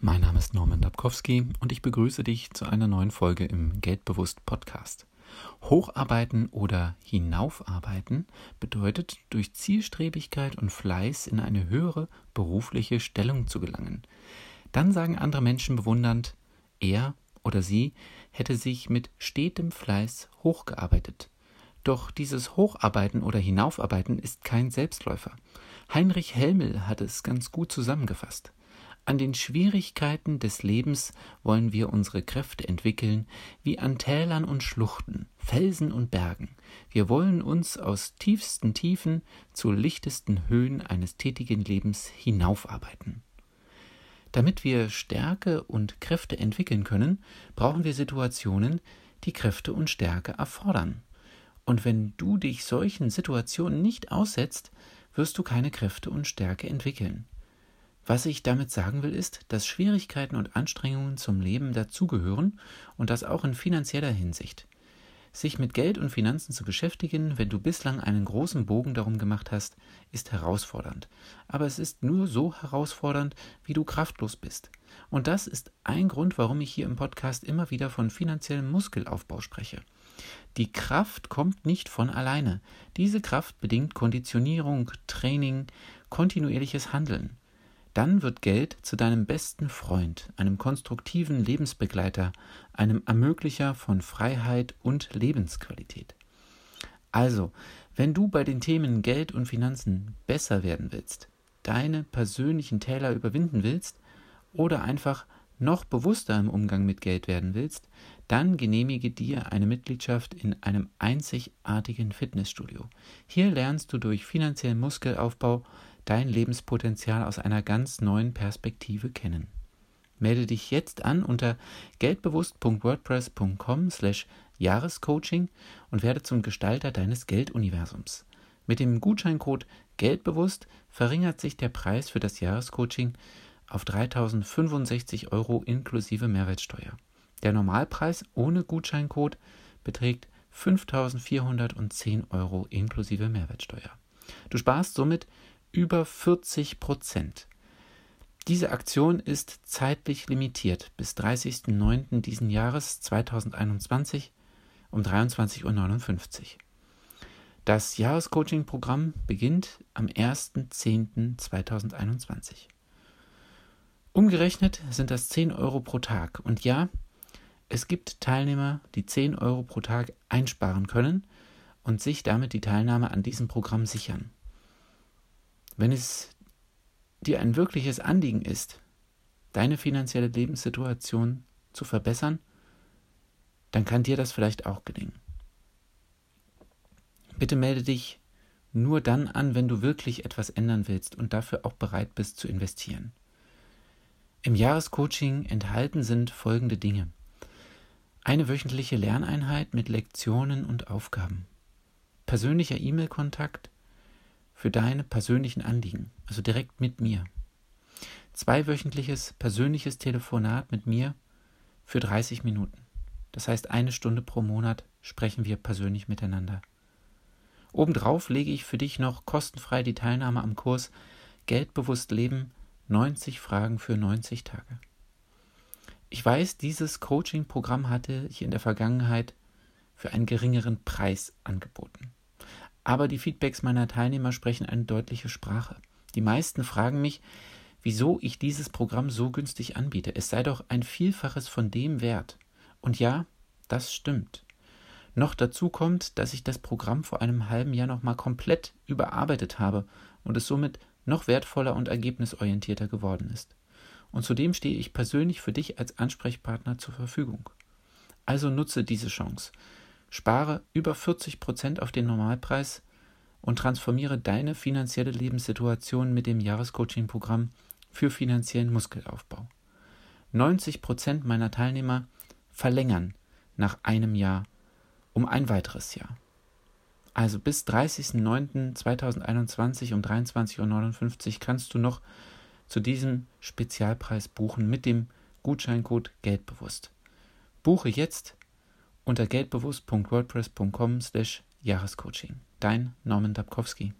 Mein Name ist Norman Dabkowski und ich begrüße dich zu einer neuen Folge im Geldbewusst Podcast. Hocharbeiten oder hinaufarbeiten bedeutet, durch Zielstrebigkeit und Fleiß in eine höhere berufliche Stellung zu gelangen. Dann sagen andere Menschen bewundernd, er oder sie hätte sich mit stetem Fleiß hochgearbeitet. Doch dieses Hocharbeiten oder Hinaufarbeiten ist kein Selbstläufer. Heinrich Helmel hat es ganz gut zusammengefasst. An den Schwierigkeiten des Lebens wollen wir unsere Kräfte entwickeln, wie an Tälern und Schluchten, Felsen und Bergen. Wir wollen uns aus tiefsten Tiefen zu lichtesten Höhen eines tätigen Lebens hinaufarbeiten. Damit wir Stärke und Kräfte entwickeln können, brauchen wir Situationen, die Kräfte und Stärke erfordern. Und wenn du dich solchen Situationen nicht aussetzt, wirst du keine Kräfte und Stärke entwickeln. Was ich damit sagen will, ist, dass Schwierigkeiten und Anstrengungen zum Leben dazugehören und das auch in finanzieller Hinsicht. Sich mit Geld und Finanzen zu beschäftigen, wenn du bislang einen großen Bogen darum gemacht hast, ist herausfordernd. Aber es ist nur so herausfordernd, wie du kraftlos bist. Und das ist ein Grund, warum ich hier im Podcast immer wieder von finanziellem Muskelaufbau spreche. Die Kraft kommt nicht von alleine. Diese Kraft bedingt Konditionierung, Training, kontinuierliches Handeln dann wird Geld zu deinem besten Freund, einem konstruktiven Lebensbegleiter, einem Ermöglicher von Freiheit und Lebensqualität. Also, wenn du bei den Themen Geld und Finanzen besser werden willst, deine persönlichen Täler überwinden willst oder einfach noch bewusster im Umgang mit Geld werden willst, dann genehmige dir eine Mitgliedschaft in einem einzigartigen Fitnessstudio. Hier lernst du durch finanziellen Muskelaufbau dein Lebenspotenzial aus einer ganz neuen Perspektive kennen. Melde dich jetzt an unter geldbewusst.wordpress.com slash Jahrescoaching und werde zum Gestalter deines Gelduniversums. Mit dem Gutscheincode Geldbewusst verringert sich der Preis für das Jahrescoaching auf 3065 Euro inklusive Mehrwertsteuer. Der Normalpreis ohne Gutscheincode beträgt 5410 Euro inklusive Mehrwertsteuer. Du sparst somit über 40 Prozent. Diese Aktion ist zeitlich limitiert bis 30.09. diesen Jahres 2021 um 23.59 Uhr. Das Jahrescoaching-Programm beginnt am 1.10.2021. Umgerechnet sind das 10 Euro pro Tag. Und ja, es gibt Teilnehmer, die 10 Euro pro Tag einsparen können und sich damit die Teilnahme an diesem Programm sichern. Wenn es dir ein wirkliches Anliegen ist, deine finanzielle Lebenssituation zu verbessern, dann kann dir das vielleicht auch gelingen. Bitte melde dich nur dann an, wenn du wirklich etwas ändern willst und dafür auch bereit bist zu investieren. Im Jahrescoaching enthalten sind folgende Dinge. Eine wöchentliche Lerneinheit mit Lektionen und Aufgaben. Persönlicher E-Mail-Kontakt für deine persönlichen Anliegen, also direkt mit mir. Zweiwöchentliches persönliches Telefonat mit mir für 30 Minuten. Das heißt, eine Stunde pro Monat sprechen wir persönlich miteinander. Obendrauf lege ich für dich noch kostenfrei die Teilnahme am Kurs Geldbewusst Leben 90 Fragen für 90 Tage. Ich weiß, dieses Coaching-Programm hatte ich in der Vergangenheit für einen geringeren Preis angeboten. Aber die Feedbacks meiner Teilnehmer sprechen eine deutliche Sprache. Die meisten fragen mich, wieso ich dieses Programm so günstig anbiete. Es sei doch ein Vielfaches von dem wert. Und ja, das stimmt. Noch dazu kommt, dass ich das Programm vor einem halben Jahr nochmal komplett überarbeitet habe und es somit noch wertvoller und ergebnisorientierter geworden ist. Und zudem stehe ich persönlich für dich als Ansprechpartner zur Verfügung. Also nutze diese Chance. Spare über 40 Prozent auf den Normalpreis und transformiere deine finanzielle Lebenssituation mit dem Jahrescoaching-Programm für finanziellen Muskelaufbau. 90 Prozent meiner Teilnehmer verlängern nach einem Jahr um ein weiteres Jahr. Also bis 30.09.2021 um 23.59 Uhr kannst du noch zu diesem Spezialpreis buchen mit dem Gutscheincode Geldbewusst. Buche jetzt unter geldbewusst.wordpress.com slash Jahrescoaching. Dein Norman Dabkowski.